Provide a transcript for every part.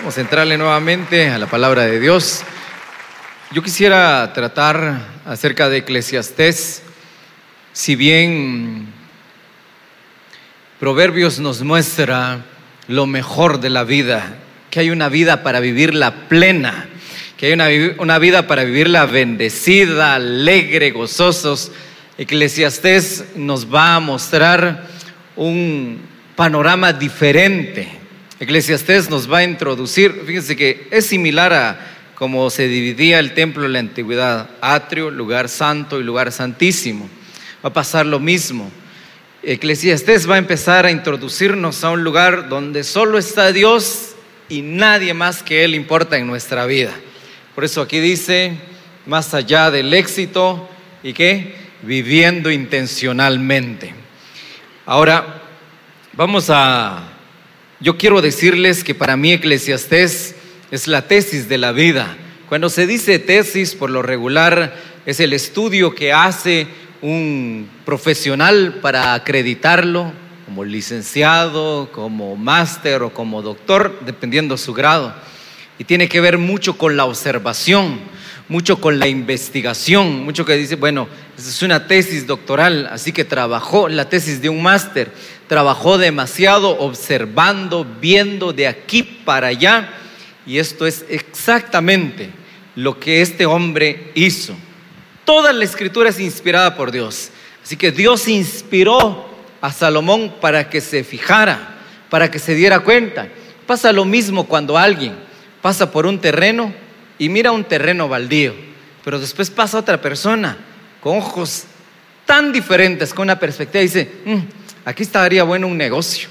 Vamos a entrarle nuevamente a la palabra de Dios. Yo quisiera tratar acerca de Eclesiastés, si bien Proverbios nos muestra lo mejor de la vida, que hay una vida para vivirla plena, que hay una, vida para vivirla bendecida, alegre, gozosos. Eclesiastés nos va a mostrar un panorama diferente Eclesiastés nos va a introducir, fíjense que es similar a como se dividía el templo en la antigüedad, atrio, lugar santo y lugar santísimo. Va a pasar lo mismo. Eclesiastés va a empezar a introducirnos a un lugar donde solo está Dios y nadie más que Él importa en nuestra vida. Por eso aquí dice, más allá del éxito y qué, viviendo intencionalmente. Ahora, vamos a yo quiero decirles que para mí Eclesiastés es la tesis de la vida. Cuando se dice tesis, por lo regular, es el estudio que hace un profesional para acreditarlo como licenciado, como máster o como doctor, dependiendo su grado. Y tiene que ver mucho con la observación, mucho con la investigación, mucho que dice, bueno, es una tesis doctoral, así que trabajó la tesis de un máster, trabajó demasiado observando, viendo de aquí para allá, y esto es exactamente lo que este hombre hizo. Toda la escritura es inspirada por Dios, así que Dios inspiró a Salomón para que se fijara, para que se diera cuenta. Pasa lo mismo cuando alguien pasa por un terreno y mira un terreno baldío, pero después pasa otra persona con ojos tan diferentes, con una perspectiva y dice, mm, aquí estaría bueno un negocio.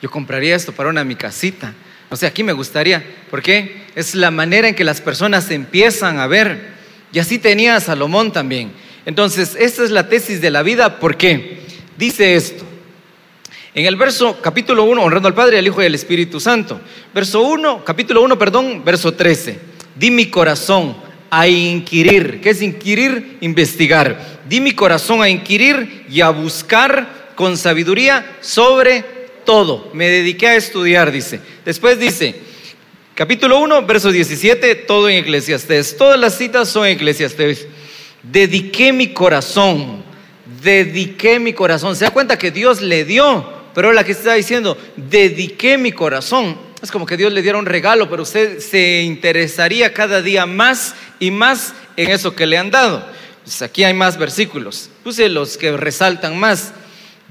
Yo compraría esto para una mi casita. O sea, aquí me gustaría, porque es la manera en que las personas empiezan a ver. Y así tenía Salomón también. Entonces, esta es la tesis de la vida, ¿por qué? Dice esto. En el verso capítulo 1, honrando al Padre, al Hijo y al Espíritu Santo. Verso 1, capítulo 1, perdón, verso 13. Di mi corazón a inquirir. ¿Qué es inquirir? Investigar. Di mi corazón a inquirir y a buscar con sabiduría sobre todo. Me dediqué a estudiar, dice. Después dice, capítulo 1, verso 17, todo en Eclesiastés. Todas las citas son en Eclesiastés. Dediqué mi corazón, dediqué mi corazón. Se da cuenta que Dios le dio, pero la que está diciendo, dediqué mi corazón. Es como que Dios le diera un regalo, pero usted se interesaría cada día más y más en eso que le han dado. Pues aquí hay más versículos. Puse los que resaltan más.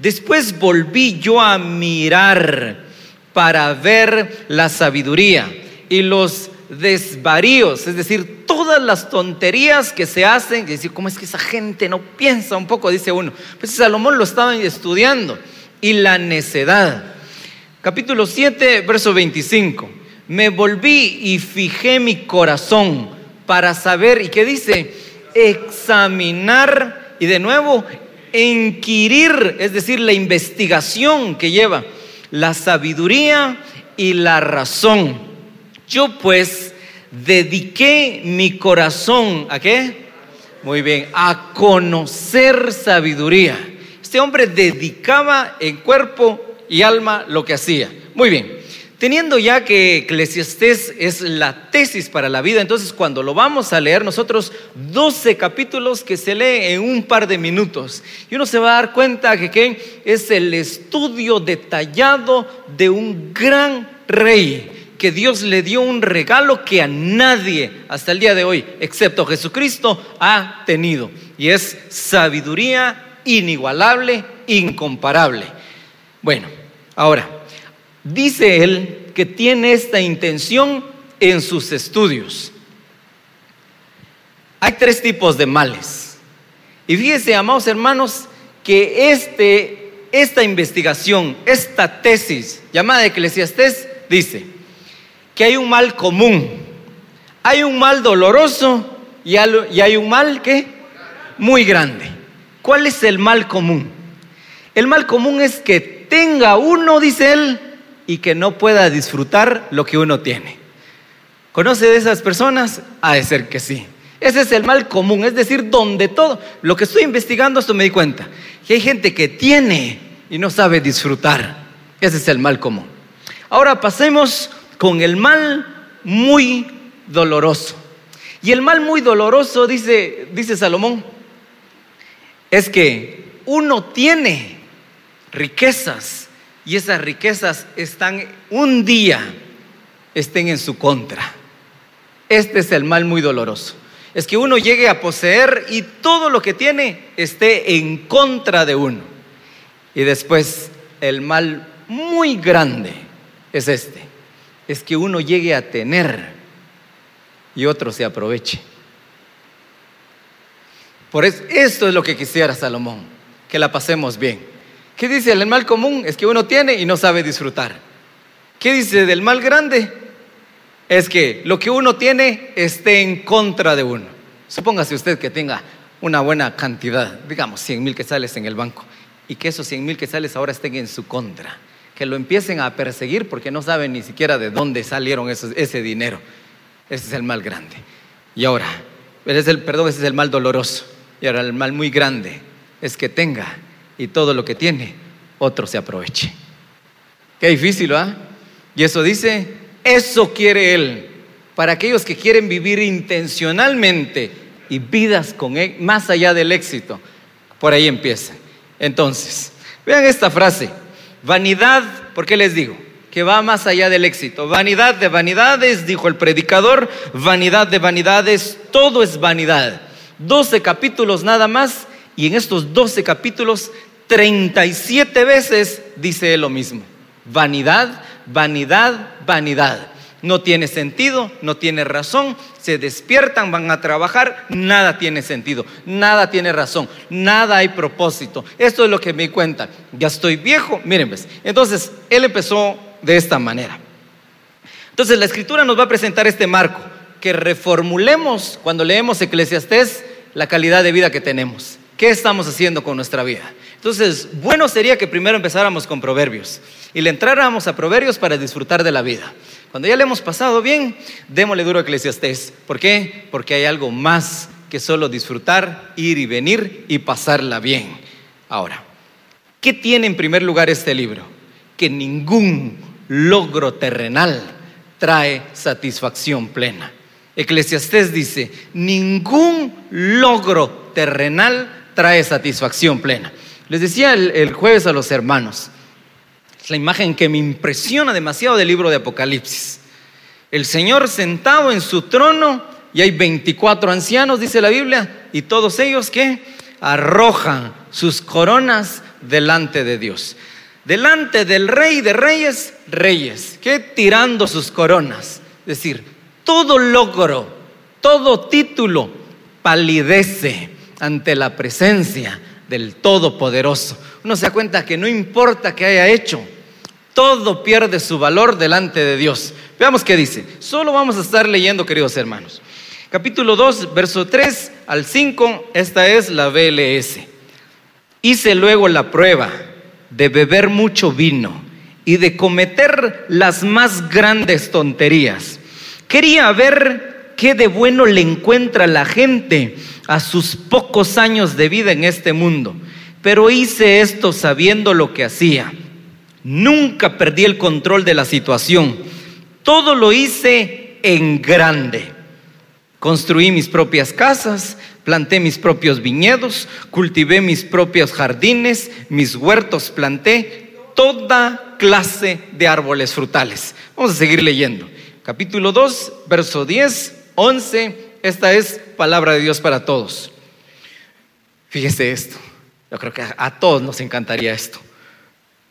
Después volví yo a mirar para ver la sabiduría y los desvaríos, es decir, todas las tonterías que se hacen, y decir, ¿cómo es que esa gente no piensa un poco? Dice uno. Pues Salomón lo estaba estudiando. Y la necedad. Capítulo 7, verso 25. Me volví y fijé mi corazón para saber, ¿y qué dice? Examinar, y de nuevo, inquirir, es decir, la investigación que lleva, la sabiduría y la razón. Yo pues dediqué mi corazón a qué? Muy bien, a conocer sabiduría. Este hombre dedicaba en cuerpo y alma lo que hacía. Muy bien. Teniendo ya que Eclesiastés es la tesis para la vida, entonces cuando lo vamos a leer nosotros, 12 capítulos que se lee en un par de minutos, y uno se va a dar cuenta que es el estudio detallado de un gran rey, que Dios le dio un regalo que a nadie hasta el día de hoy, excepto Jesucristo, ha tenido, y es sabiduría inigualable, incomparable. Bueno, ahora, Dice él que tiene esta intención en sus estudios. Hay tres tipos de males. Y fíjese, amados hermanos, que este, esta investigación, esta tesis llamada Eclesiastés, dice que hay un mal común, hay un mal doloroso y hay un mal que muy grande. ¿Cuál es el mal común? El mal común es que tenga uno, dice él, y que no pueda disfrutar lo que uno tiene. ¿Conoce de esas personas? Ha de ser que sí. Ese es el mal común, es decir, donde todo, lo que estoy investigando, esto me di cuenta, que hay gente que tiene y no sabe disfrutar. Ese es el mal común. Ahora pasemos con el mal muy doloroso. Y el mal muy doloroso, dice, dice Salomón, es que uno tiene riquezas y esas riquezas están un día, estén en su contra. Este es el mal muy doloroso. Es que uno llegue a poseer y todo lo que tiene esté en contra de uno. Y después el mal muy grande es este. Es que uno llegue a tener y otro se aproveche. Por eso, esto es lo que quisiera Salomón, que la pasemos bien. ¿Qué dice el mal común? Es que uno tiene y no sabe disfrutar. ¿Qué dice del mal grande? Es que lo que uno tiene esté en contra de uno. Supóngase usted que tenga una buena cantidad, digamos 100 mil quetzales en el banco, y que esos 100 mil quetzales ahora estén en su contra, que lo empiecen a perseguir porque no saben ni siquiera de dónde salieron ese dinero. Ese es el mal grande. Y ahora, es el, perdón, ese es el mal doloroso. Y ahora el mal muy grande es que tenga y todo lo que tiene, otro se aproveche. Qué difícil, ¿ah? Y eso dice, eso quiere Él. Para aquellos que quieren vivir intencionalmente y vidas con él, más allá del éxito. Por ahí empieza. Entonces, vean esta frase. Vanidad, ¿por qué les digo? que va más allá del éxito. Vanidad de vanidades, dijo el predicador, vanidad de vanidades, todo es vanidad. 12 capítulos nada más y en estos 12 capítulos 37 veces dice lo mismo. Vanidad, vanidad, vanidad. No tiene sentido, no tiene razón, se despiertan, van a trabajar, nada tiene sentido, nada tiene razón, nada hay propósito. Esto es lo que me cuenta. Ya estoy viejo, miren, pues. Entonces, él empezó de esta manera. Entonces la escritura nos va a presentar este marco, que reformulemos cuando leemos Eclesiastés la calidad de vida que tenemos. ¿Qué estamos haciendo con nuestra vida? Entonces, bueno sería que primero empezáramos con proverbios y le entráramos a proverbios para disfrutar de la vida. Cuando ya le hemos pasado bien, démosle duro a Eclesiastés. ¿Por qué? Porque hay algo más que solo disfrutar, ir y venir y pasarla bien. Ahora, ¿qué tiene en primer lugar este libro? Que ningún logro terrenal trae satisfacción plena. Eclesiastés dice, ningún logro terrenal trae satisfacción plena. Les decía el, jueves a los hermanos, es la imagen que me impresiona demasiado del libro de Apocalipsis. El Señor sentado en su trono y hay 24 ancianos, dice la Biblia, y todos ellos que arrojan sus coronas delante de Dios delante del rey de reyes, reyes, que tirando sus coronas. Es decir, todo logro, todo título palidece ante la presencia del Todopoderoso. Uno se da cuenta que no importa qué haya hecho, todo pierde su valor delante de Dios. Veamos qué dice. Solo vamos a estar leyendo, queridos hermanos. Capítulo 2, verso 3 al 5, esta es la BLS. Hice luego la prueba de beber mucho vino y de cometer las más grandes tonterías. Quería ver qué de bueno le encuentra la gente a sus pocos años de vida en este mundo, pero hice esto sabiendo lo que hacía. Nunca perdí el control de la situación. Todo lo hice en grande. Construí mis propias casas, planté mis propios viñedos, cultivé mis propios jardines, mis huertos planté, toda clase de árboles frutales. Vamos a seguir leyendo. Capítulo 2, verso 10, 11. Esta es palabra de Dios para todos. Fíjese esto. Yo creo que a todos nos encantaría esto.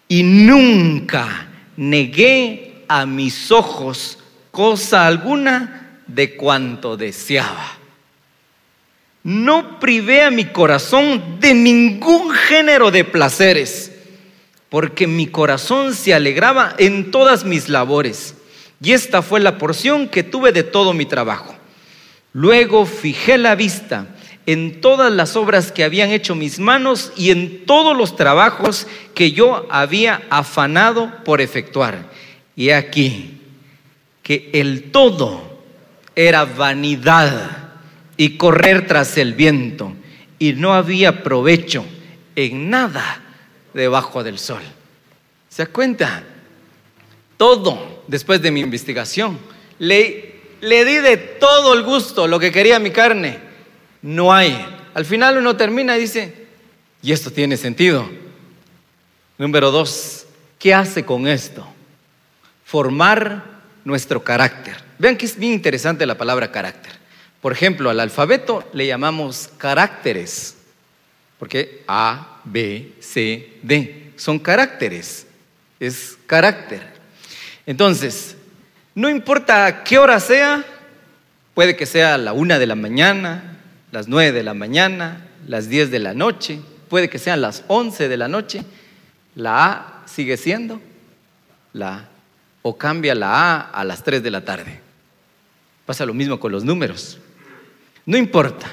Y nunca negué a mis ojos cosa alguna de cuanto deseaba. No privé a mi corazón de ningún género de placeres, porque mi corazón se alegraba en todas mis labores, y esta fue la porción que tuve de todo mi trabajo. Luego fijé la vista en todas las obras que habían hecho mis manos y en todos los trabajos que yo había afanado por efectuar. Y aquí que el todo era vanidad y correr tras el viento, y no había provecho en nada debajo del sol. ¿Se da cuenta? Todo después de mi investigación. Le, le di de todo el gusto, lo que quería mi carne. No hay. Al final uno termina y dice, y esto tiene sentido. Número dos, ¿qué hace con esto? Formar nuestro carácter. Vean que es bien interesante la palabra carácter. Por ejemplo, al alfabeto le llamamos caracteres, porque A, B, C, D son caracteres, es carácter. Entonces, no importa qué hora sea, puede que sea la una de la mañana, las nueve de la mañana, las diez de la noche, puede que sean las once de la noche, la A sigue siendo la A, o cambia la A a las tres de la tarde. Pasa lo mismo con los números. No importa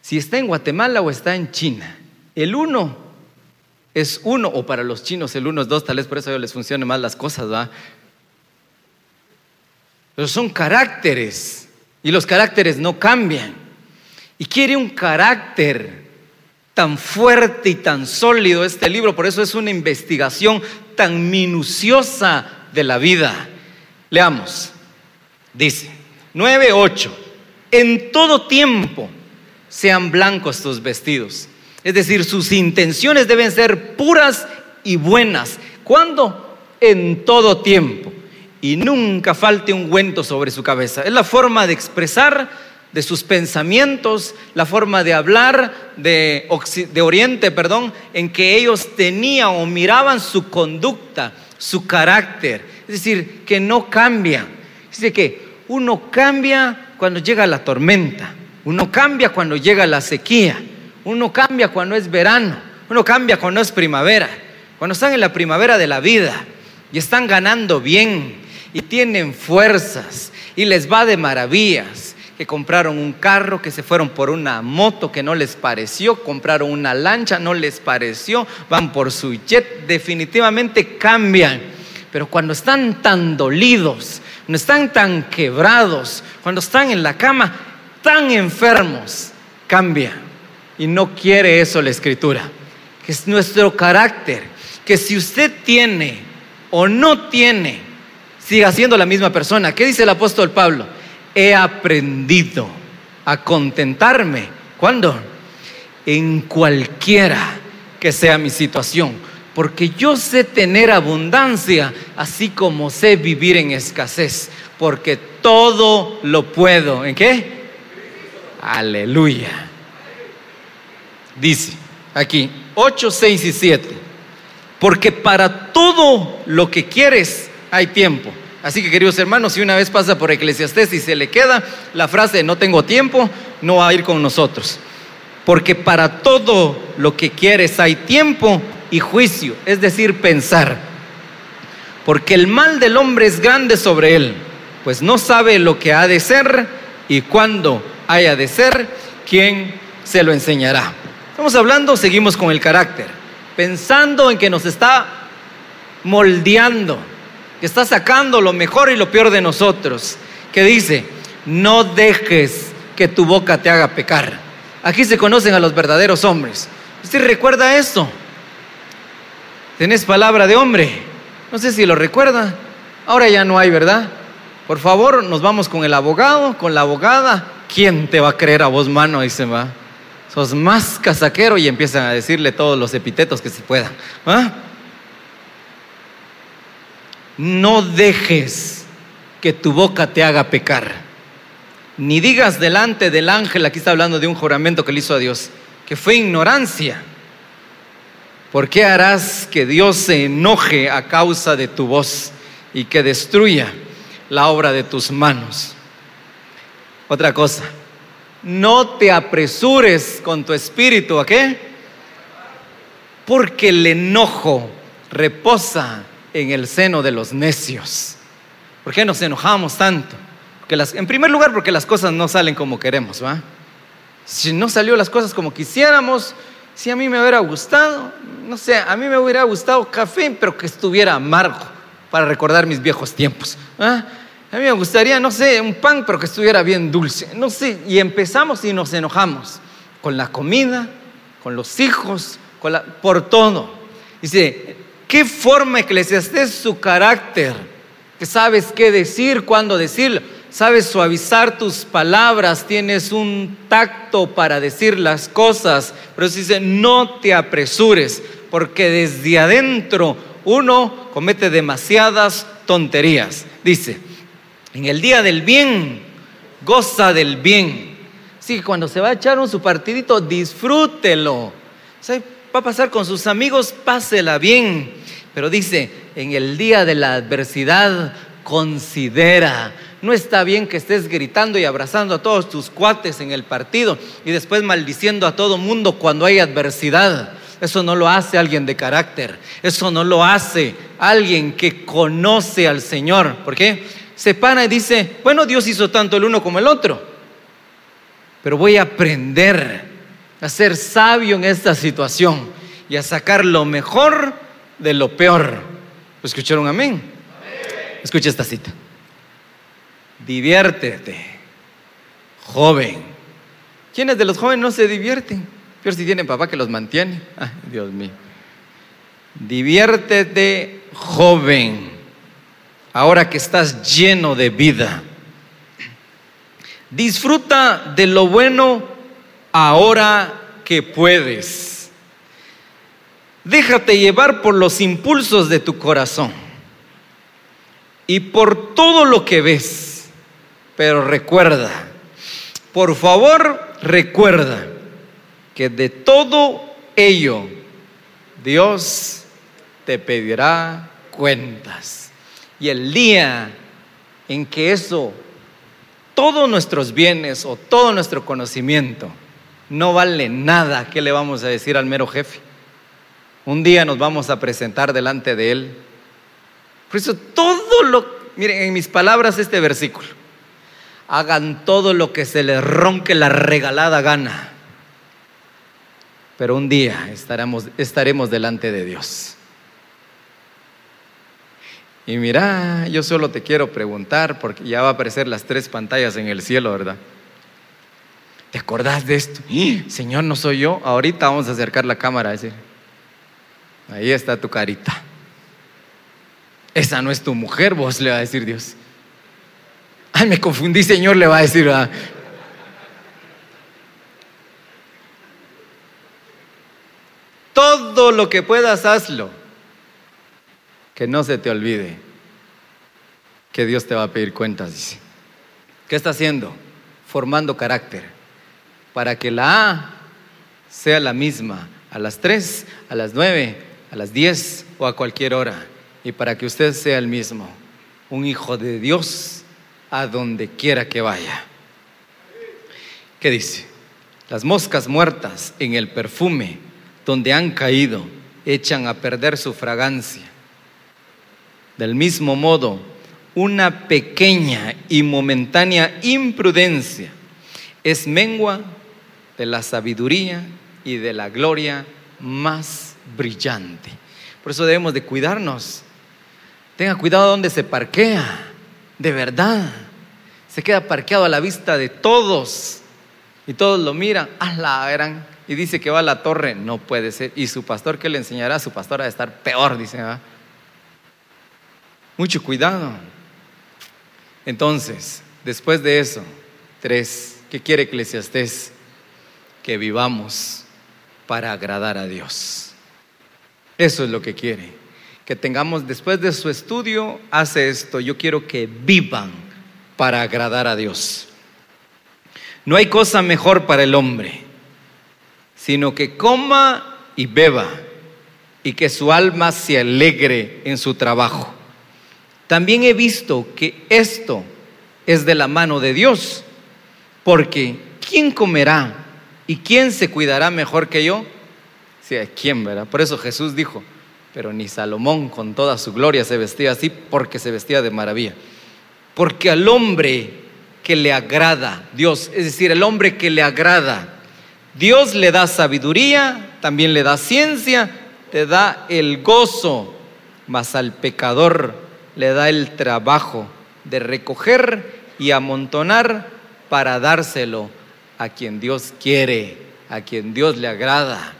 si está en Guatemala o está en China. El uno es uno, o para los chinos el uno es dos, tal vez por eso les funcionen más las cosas, ¿va? Pero son caracteres y los caracteres no cambian. Y quiere un carácter tan fuerte y tan sólido este libro, por eso es una investigación tan minuciosa de la vida. Leamos, dice 9.8, en todo tiempo sean blancos tus vestidos. Es decir, sus intenciones deben ser puras y buenas. ¿Cuándo? En todo tiempo. Y nunca falte un ungüento sobre su cabeza. Es la forma de expresar de sus pensamientos, la forma de hablar de, Oriente, perdón, en que ellos tenían o miraban su conducta, su carácter. Es decir, que no cambia. Dice que uno cambia cuando llega la tormenta, uno cambia cuando llega la sequía, uno cambia cuando es verano, uno cambia cuando es primavera, cuando están en la primavera de la vida y están ganando bien y tienen fuerzas y les va de maravillas, que compraron un carro, que se fueron por una moto que no les pareció, compraron una lancha, no les pareció, van por su jet, definitivamente cambian. Pero cuando están tan dolidos, cuando están tan quebrados, cuando están en la cama, tan enfermos, cambia. Y no quiere eso la escritura, que es nuestro carácter, que si usted tiene o no tiene, siga siendo la misma persona. ¿Qué dice el apóstol Pablo? He aprendido a contentarme. ¿Cuándo? En cualquiera que sea mi situación. Porque yo sé tener abundancia, así como sé vivir en escasez. Porque todo lo puedo. ¿En qué? Aleluya. Dice aquí 8, 6 y 7. Porque para todo lo que quieres hay tiempo. Así que queridos hermanos, si una vez pasa por Eclesiastés y se le queda la frase no tengo tiempo, no va a ir con nosotros. Porque para todo lo que quieres hay tiempo y juicio, es decir, pensar. Porque el mal del hombre es grande sobre él, pues no sabe lo que ha de ser y cuándo haya de ser, ¿quién se lo enseñará? Estamos hablando, seguimos con el carácter, pensando en que nos está moldeando, que está sacando lo mejor y lo peor de nosotros, que dice, no dejes que tu boca te haga pecar. Aquí se conocen a los verdaderos hombres. ¿Usted recuerda esto? ¿Tenés palabra de hombre? No sé si lo recuerda. Ahora ya no hay, ¿verdad? Por favor, nos vamos con el abogado, con la abogada, ¿quién te va a creer a vos, mano? Se va. Sos más casaquero y empiezan a decirle todos los epitetos que se puedan. No dejes que tu boca te haga pecar. Ni digas delante del ángel, aquí está hablando de un juramento que le hizo a Dios, que fue ignorancia. ¿Por qué harás que Dios se enoje a causa de tu voz y que destruya la obra de tus manos? Otra cosa, no te apresures con tu espíritu, ¿a qué? Porque el enojo reposa en el seno de los necios. ¿Por qué nos enojamos tanto? las, en primer lugar, porque las cosas no salen como queremos, ¿va? Si no salió las cosas como quisiéramos, si a mí me hubiera gustado, no sé, a mí me hubiera gustado café, pero que estuviera amargo para recordar mis viejos tiempos. ¿va? A mí me gustaría, no sé, un pan, pero que estuviera bien dulce. No sé, y empezamos y nos enojamos con la comida, con los hijos, con la, por todo. Dice, ¿qué forma eclesiastés su carácter? que sabes qué decir, cuándo decirlo, sabes suavizar tus palabras, tienes un tacto para decir las cosas, pero dice, no te apresures, porque desde adentro uno comete demasiadas tonterías. Dice, en el día del bien, goza del bien. Que cuando se va a echar un su partidito, disfrútelo. Va a pasar con sus amigos, pásela bien. Pero dice, en el día de la adversidad, considera. No está bien que estés gritando y abrazando a todos tus cuates en el partido y después maldiciendo a todo mundo cuando hay adversidad. Eso no lo hace alguien de carácter. Eso no lo hace alguien que conoce al Señor. ¿Por qué? Se pana y dice, bueno, Dios hizo tanto el uno como el otro. Pero voy a aprender a ser sabio en esta situación y a sacar lo mejor de lo peor. ¿Escucharon amén? amén. Escucha esta cita. Diviértete, joven. ¿Quiénes de los jóvenes no se divierten? Peor si tienen papá que los mantiene. Ay, Dios mío. Diviértete, joven, ahora que estás lleno de vida. Disfruta de lo bueno ahora que puedes. Déjate llevar por los impulsos de tu corazón y por todo lo que ves. Pero recuerda, por favor, recuerda que de todo ello Dios te pedirá cuentas. Y el día en que eso, todos nuestros bienes o todo nuestro conocimiento no vale nada, ¿qué le vamos a decir al mero jefe? Un día nos vamos a presentar delante de Él. Por eso todo lo, miren en mis palabras este versículo, hagan todo lo que se les ronque la regalada gana pero un día estaremos, estaremos delante de Dios. Y mira, yo solo te quiero preguntar, porque ya va a aparecer las tres pantallas en el cielo, ¿verdad? ¿Te acordás de esto? Señor, no soy yo. Ahorita vamos a acercar la cámara. Decir, ahí está tu carita. Esa no es tu mujer, vos le va a decir Dios. Ay, me confundí, Señor, le va a decir. Todo lo que puedas, hazlo. Que no se te olvide que Dios te va a pedir cuentas, dice. ¿Qué está haciendo? Formando carácter. Para que la A sea la misma a las 3, a las 9, a las 10 o a cualquier hora. Y para que usted sea el mismo, un hijo de Dios a donde quiera que vaya. ¿Qué dice? Las moscas muertas en el perfume donde han caído, echan a perder su fragancia. Del mismo modo, una pequeña y momentánea imprudencia es mengua de la sabiduría y de la gloria más brillante. Por eso debemos de cuidarnos. Tenga cuidado donde se parquea, de verdad. Se queda parqueado a la vista de todos y todos lo miran, a la gran y dice que va a la torre, no puede ser. Y su pastor, ¿qué le enseñará? Su pastor de estar peor, dice. Mucho cuidado. Entonces, después de eso, tres, ¿qué quiere Eclesiastés? Que vivamos para agradar a Dios. Eso es lo que quiere. Que tengamos, después de su estudio, hace esto. Yo quiero que vivan para agradar a Dios. No hay cosa mejor para el hombre sino que coma y beba y que su alma se alegre en su trabajo. También he visto que esto es de la mano de Dios, porque ¿quién comerá y quién se cuidará mejor que yo? Sí, ¿quién, verdad? Por eso Jesús dijo, pero ni Salomón con toda su gloria se vestía así porque se vestía de maravilla. Porque al hombre que le agrada Dios, es decir, el hombre que le agrada Dios le da sabiduría, también le da ciencia, te da el gozo, mas al pecador le da el trabajo de recoger y amontonar para dárselo a quien Dios quiere, a quien Dios le agrada.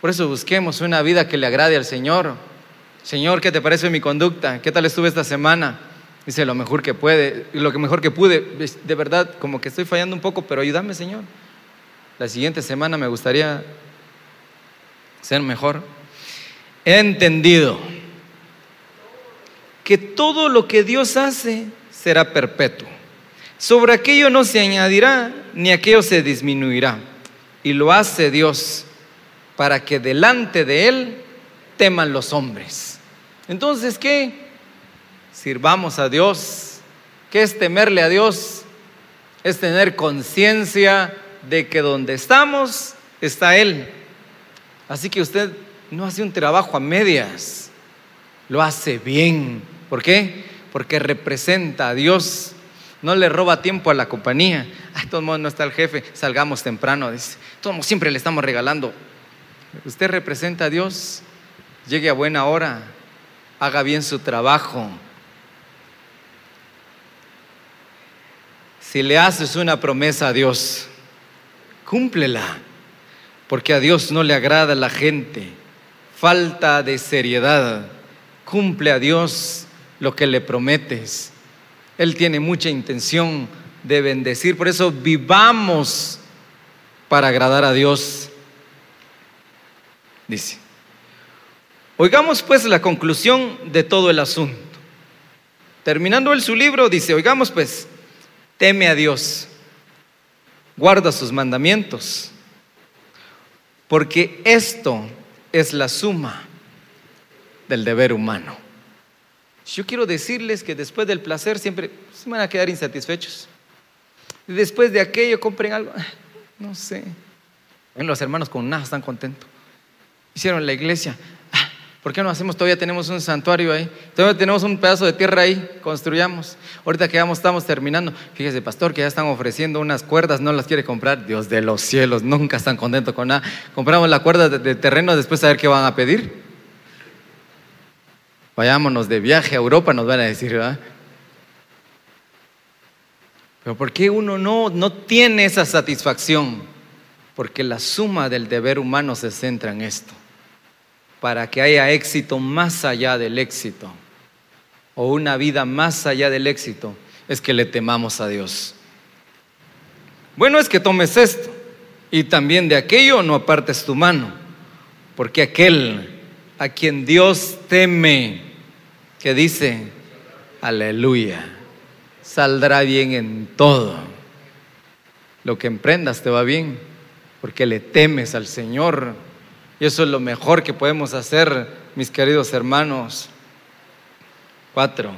Por eso busquemos una vida que le agrade al Señor. Señor, ¿qué te parece mi conducta? ¿Qué tal estuve esta semana? Dice lo mejor que puede, lo que mejor que pude. De verdad, como que estoy fallando un poco, pero ayúdame, Señor. La siguiente semana me gustaría ser mejor. He entendido que todo lo que Dios hace será perpetuo. Sobre aquello no se añadirá, ni aquello se disminuirá. Y lo hace Dios para que delante de Él teman los hombres. Entonces, ¿qué? Sirvamos a Dios. ¿Qué es temerle a Dios? Es tener conciencia de que donde estamos está Él. Así que usted no hace un trabajo a medias, lo hace bien. ¿Por qué? Porque representa a Dios. No le roba tiempo a la compañía. Ay, todo el mundo no está el jefe, salgamos temprano. Dice, todos siempre le estamos regalando. Usted representa a Dios. Llegue a buena hora, haga bien su trabajo. Si le haces una promesa a Dios, cúmplela, porque a Dios no le agrada la gente, falta de seriedad. Cumple a Dios lo que le prometes. Él tiene mucha intención de bendecir, por eso vivamos para agradar a Dios. Dice, oigamos pues la conclusión de todo el asunto. Terminando él su libro, dice, oigamos pues, teme a Dios, guarda sus mandamientos, porque esto es la suma del deber humano. Yo quiero decirles que después del placer siempre se van a quedar insatisfechos. Después de aquello compren algo, no sé. Los hermanos con nada están contentos. Hicieron la iglesia. Ah, ¿Por qué no hacemos? Todavía tenemos un santuario ahí. Todavía tenemos un pedazo de tierra ahí. Construyamos. Ahorita que ya estamos terminando. Fíjese, pastor, que ya están ofreciendo unas cuerdas. No las quiere comprar. Dios de los cielos. Nunca están contentos con nada. Compramos la cuerda de, terreno. Después a ver qué van a pedir. Vayámonos de viaje a Europa, nos van a decir, ¿verdad? Pero ¿por qué uno no, no tiene esa satisfacción? Porque la suma del deber humano se centra en esto. Para que haya éxito más allá del éxito, o una vida más allá del éxito, es que le temamos a Dios. Bueno es que tomes esto, y también de aquello no apartes tu mano, porque aquel a quien Dios teme, que dice, aleluya, saldrá bien en todo. Lo que emprendas te va bien, porque le temes al Señor. Y eso es lo mejor que podemos hacer, mis queridos hermanos. Cuatro,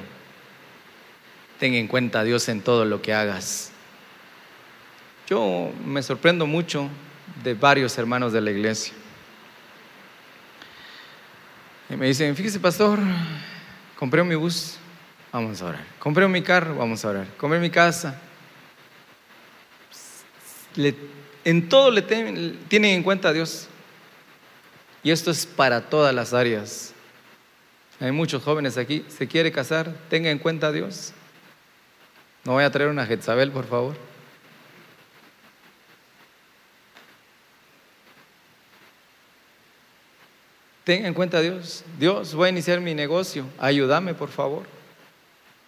ten en cuenta a Dios en todo lo que hagas. Yo me sorprendo mucho de varios hermanos de la iglesia. Y me dicen, fíjese pastor, compré mi bus, vamos a orar. Compré mi carro, vamos a orar. Compré mi casa. en todo le tienen en cuenta a Dios. Y esto es para todas las áreas. Hay muchos jóvenes aquí, se quiere casar, tenga en cuenta a Dios. No voy a traer una Jezabel, por favor. Tenga en cuenta a Dios. Dios, voy a iniciar mi negocio. Ayúdame, por favor.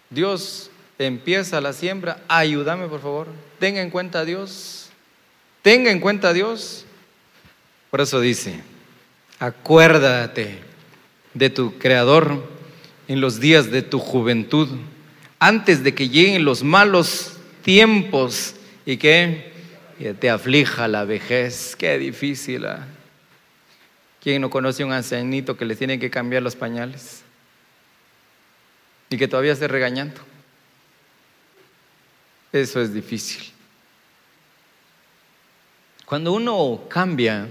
Dios, empieza la siembra. Ayúdame, por favor. Tenga en cuenta a Dios. Tenga en cuenta a Dios. Por eso dice, acuérdate de tu Creador en los días de tu juventud, antes de que lleguen los malos tiempos y que te aflija la vejez. Qué difícil. ¿ah? ¿Quién no conoce a un ancianito que le tiene que cambiar los pañales? Y que todavía esté regañando. Eso es difícil. Cuando uno cambia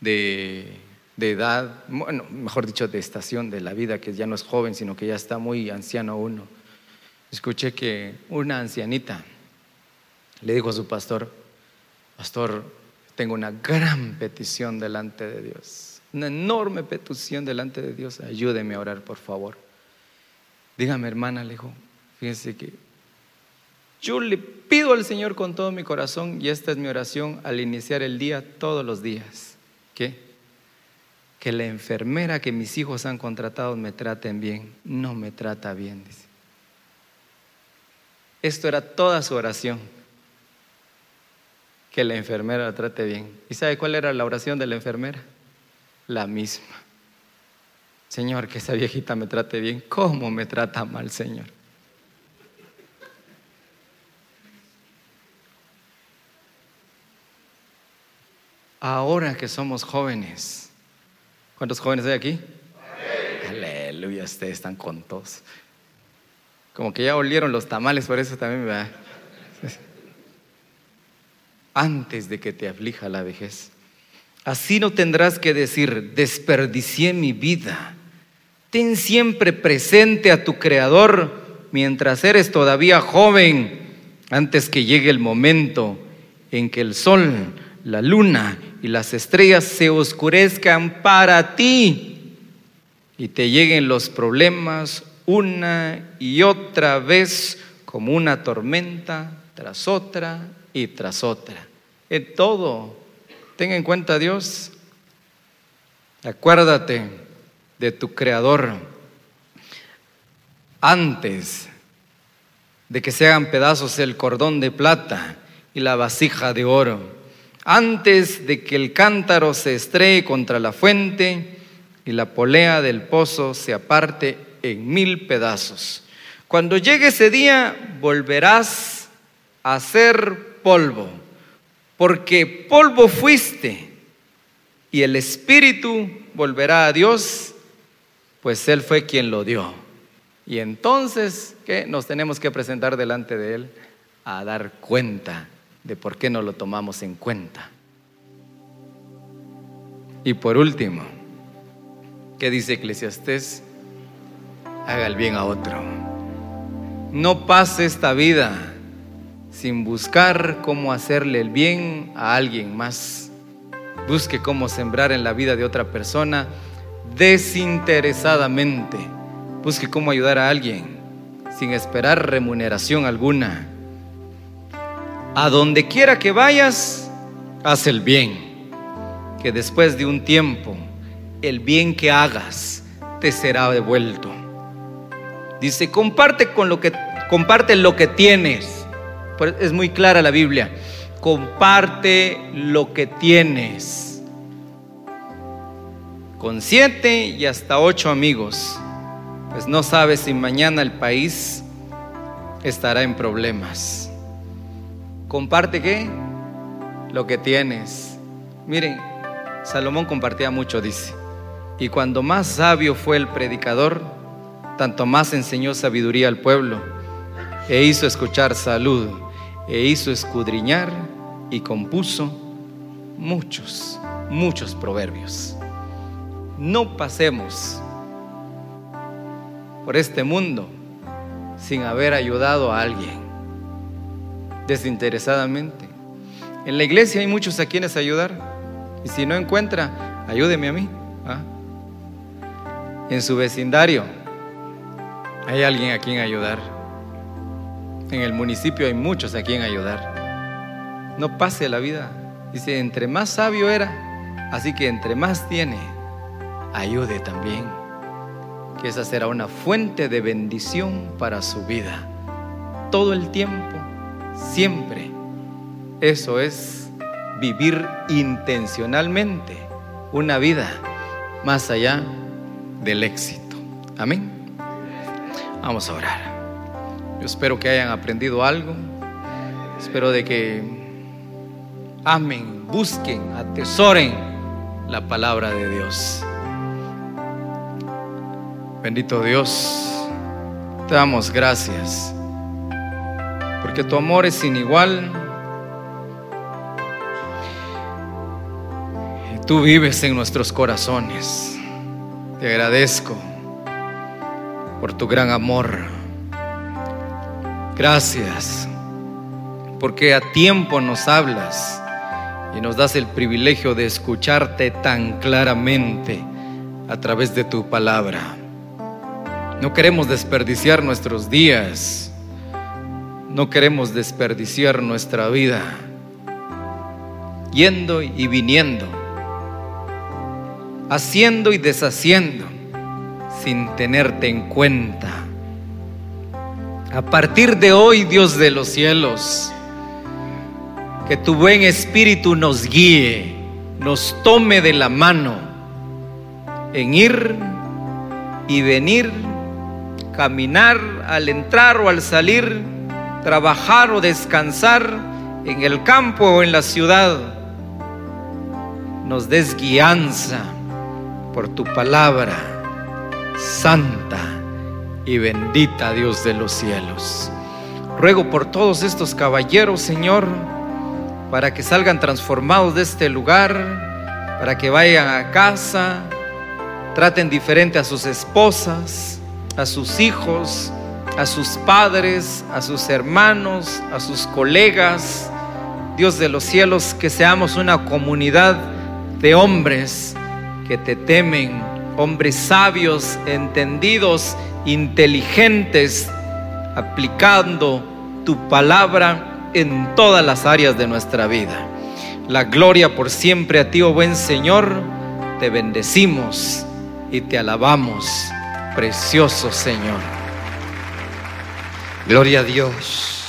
de, de, edad, bueno, mejor dicho, de estación de la vida, que ya no es joven, sino que ya está muy anciano uno, escuché que una ancianita le dijo a su pastor, pastor, tengo una gran petición delante de Dios, una enorme petición delante de Dios. Ayúdeme a orar, por favor. Dígame, hermana, le dijo, fíjese que yo le pido al Señor con todo mi corazón, y esta es mi oración al iniciar el día todos los días. ¿Qué? que la enfermera que mis hijos han contratado me traten bien. No me trata bien, dice. Esto era toda su oración. Que la enfermera la trate bien. ¿Y sabe cuál era la oración de la enfermera? La misma. Señor, que esa viejita me trate bien. ¿Cómo me trata mal, Señor? Ahora que somos jóvenes, ¿cuántos jóvenes hay aquí? Aleluya, ustedes están contos. Como que ya olieron los tamales, por eso también va. Antes de que te aflija la vejez. Así no tendrás que decir, desperdicié mi vida. Ten siempre presente a tu Creador mientras eres todavía joven, antes que llegue el momento en que el sol, la luna y las estrellas se oscurezcan para ti y te lleguen los problemas una y otra vez como una tormenta tras otra y tras otra. En todo, ten en cuenta Dios, acuérdate de tu Creador antes de que se hagan pedazos el cordón de plata y la vasija de oro, antes de que el cántaro se estrelle contra la fuente y la polea del pozo se aparte en mil pedazos. Cuando llegue ese día, volverás a ser polvo, porque polvo fuiste y el Espíritu volverá a Dios, pues Él fue quien lo dio. Y entonces, ¿qué? Nos tenemos que presentar delante de Él a dar cuenta de por qué no lo tomamos en cuenta. Y por último, ¿qué dice Eclesiastés? haga el bien a otro. No pase esta vida sin buscar cómo hacerle el bien a alguien más. Busque cómo sembrar en la vida de otra persona desinteresadamente. Busque cómo ayudar a alguien sin esperar remuneración alguna. A donde quiera que vayas, haz el bien. Que después de un tiempo, el bien que hagas te será devuelto. Dice, comparte con lo que comparte lo que tienes. Es muy clara la Biblia. Comparte lo que tienes. Con siete y hasta ocho amigos. Pues no sabes si mañana el país estará en problemas. Comparte qué? Lo que tienes. Miren, Salomón compartía mucho, dice. Y cuando más sabio fue el predicador, tanto más enseñó sabiduría al pueblo, e hizo escuchar salud, e hizo escudriñar y compuso muchos, muchos proverbios. No pasemos por este mundo sin haber ayudado a alguien desinteresadamente. En la iglesia hay muchos a quienes ayudar y si no encuentra, ayúdeme a mí. ¿ah? En su vecindario hay alguien a quien ayudar. En el municipio hay muchos a quien ayudar. No pase la vida. Dice, entre más sabio era, así que entre más tiene, ayude también. Que esa será una fuente de bendición para su vida. Todo el tiempo, siempre. Eso es vivir intencionalmente una vida más allá del éxito. Amén. Vamos a orar. Yo espero que hayan aprendido algo. Espero de que amen, busquen, atesoren la palabra de Dios. Bendito Dios, te damos gracias. Porque tu amor es sin igual. Tú vives en nuestros corazones. Te agradezco por tu gran amor. Gracias, porque a tiempo nos hablas y nos das el privilegio de escucharte tan claramente a través de tu palabra. No queremos desperdiciar nuestros días, no queremos desperdiciar nuestra vida, yendo y viniendo haciendo y deshaciendo sin tenerte en cuenta. A partir de hoy, Dios de los cielos, que tu buen espíritu nos guíe, nos tome de la mano en ir y venir, caminar al entrar o al salir, trabajar o descansar en el campo o en la ciudad. Nos des guianza por tu palabra santa y bendita Dios de los cielos. Ruego por todos estos caballeros, Señor, para que salgan transformados de este lugar, para que vayan a casa, traten diferente a sus esposas, a sus hijos, a sus padres, a sus hermanos, a sus colegas. Dios de los cielos, que seamos una comunidad de hombres que te temen, hombres sabios, entendidos, inteligentes, aplicando tu palabra en todas las áreas de nuestra vida. La gloria por siempre a ti, oh buen Señor. Te bendecimos y te alabamos, precioso Señor. Gloria a Dios.